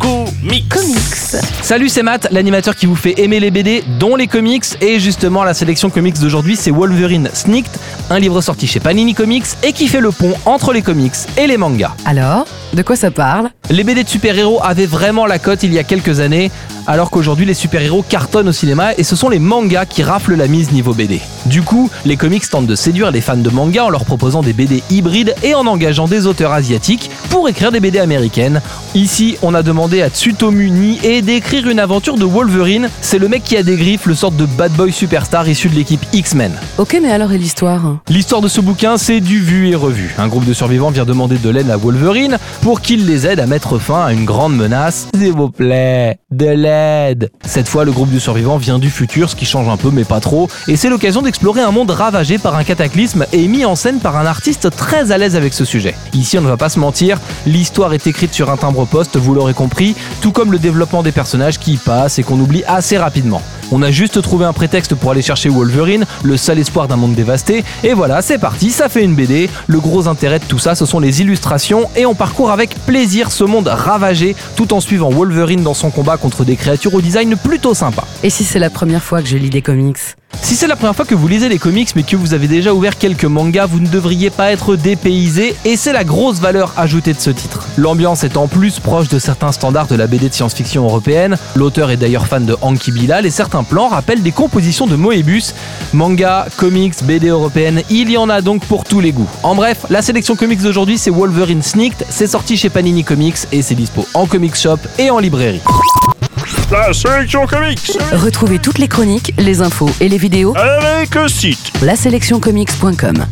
comics. comics. Salut, c'est Matt, l'animateur qui vous fait aimer les BD, dont les comics. Et justement, la sélection comics d'aujourd'hui, c'est Wolverine Sneaked, un livre sorti chez Panini Comics et qui fait le pont entre les comics et les mangas. Alors, de quoi ça parle? Les BD de super-héros avaient vraiment la cote il y a quelques années, alors qu'aujourd'hui les super-héros cartonnent au cinéma et ce sont les mangas qui raflent la mise niveau BD. Du coup, les comics tentent de séduire les fans de manga en leur proposant des BD hybrides et en engageant des auteurs asiatiques pour écrire des BD américaines. Ici, on a demandé à Tsutomu Nie d'écrire une aventure de Wolverine. C'est le mec qui a des griffes, le sort de bad boy superstar issu de l'équipe X-Men. Ok, mais alors et l'histoire? L'histoire de ce bouquin, c'est du vu et revu. Un groupe de survivants vient demander de l'aide à Wolverine pour qu'il les aide à mettre fin à une grande menace. S'il vous plaît, de l'aide. Cette fois, le groupe de survivants vient du futur, ce qui change un peu mais pas trop, et c'est l'occasion d'explorer un monde ravagé par un cataclysme et mis en scène par un artiste très à l'aise avec ce sujet. Ici, on ne va pas se mentir, l'histoire est écrite sur un timbre-poste, vous l'aurez compris, tout comme le développement des personnages qui y passent et qu'on oublie assez rapidement. On a juste trouvé un prétexte pour aller chercher Wolverine, le seul espoir d'un monde dévasté, et voilà, c'est parti, ça fait une BD. Le gros intérêt de tout ça, ce sont les illustrations, et on parcourt avec plaisir ce monde ravagé, tout en suivant Wolverine dans son combat contre des créatures au design plutôt sympa. Et si c'est la première fois que je lis des comics? Si c'est la première fois que vous lisez les comics mais que vous avez déjà ouvert quelques mangas, vous ne devriez pas être dépaysé et c'est la grosse valeur ajoutée de ce titre. L'ambiance est en plus proche de certains standards de la BD de science-fiction européenne, l'auteur est d'ailleurs fan de Anki Bilal et certains plans rappellent des compositions de Moebius. Manga, comics, BD européenne, il y en a donc pour tous les goûts. En bref, la sélection comics d'aujourd'hui c'est Wolverine Sneaked, c'est sorti chez Panini Comics et c'est dispo en comics shop et en librairie. La sélection comics Retrouvez toutes les chroniques, les infos et les vidéos avec un site laselectioncomics.com.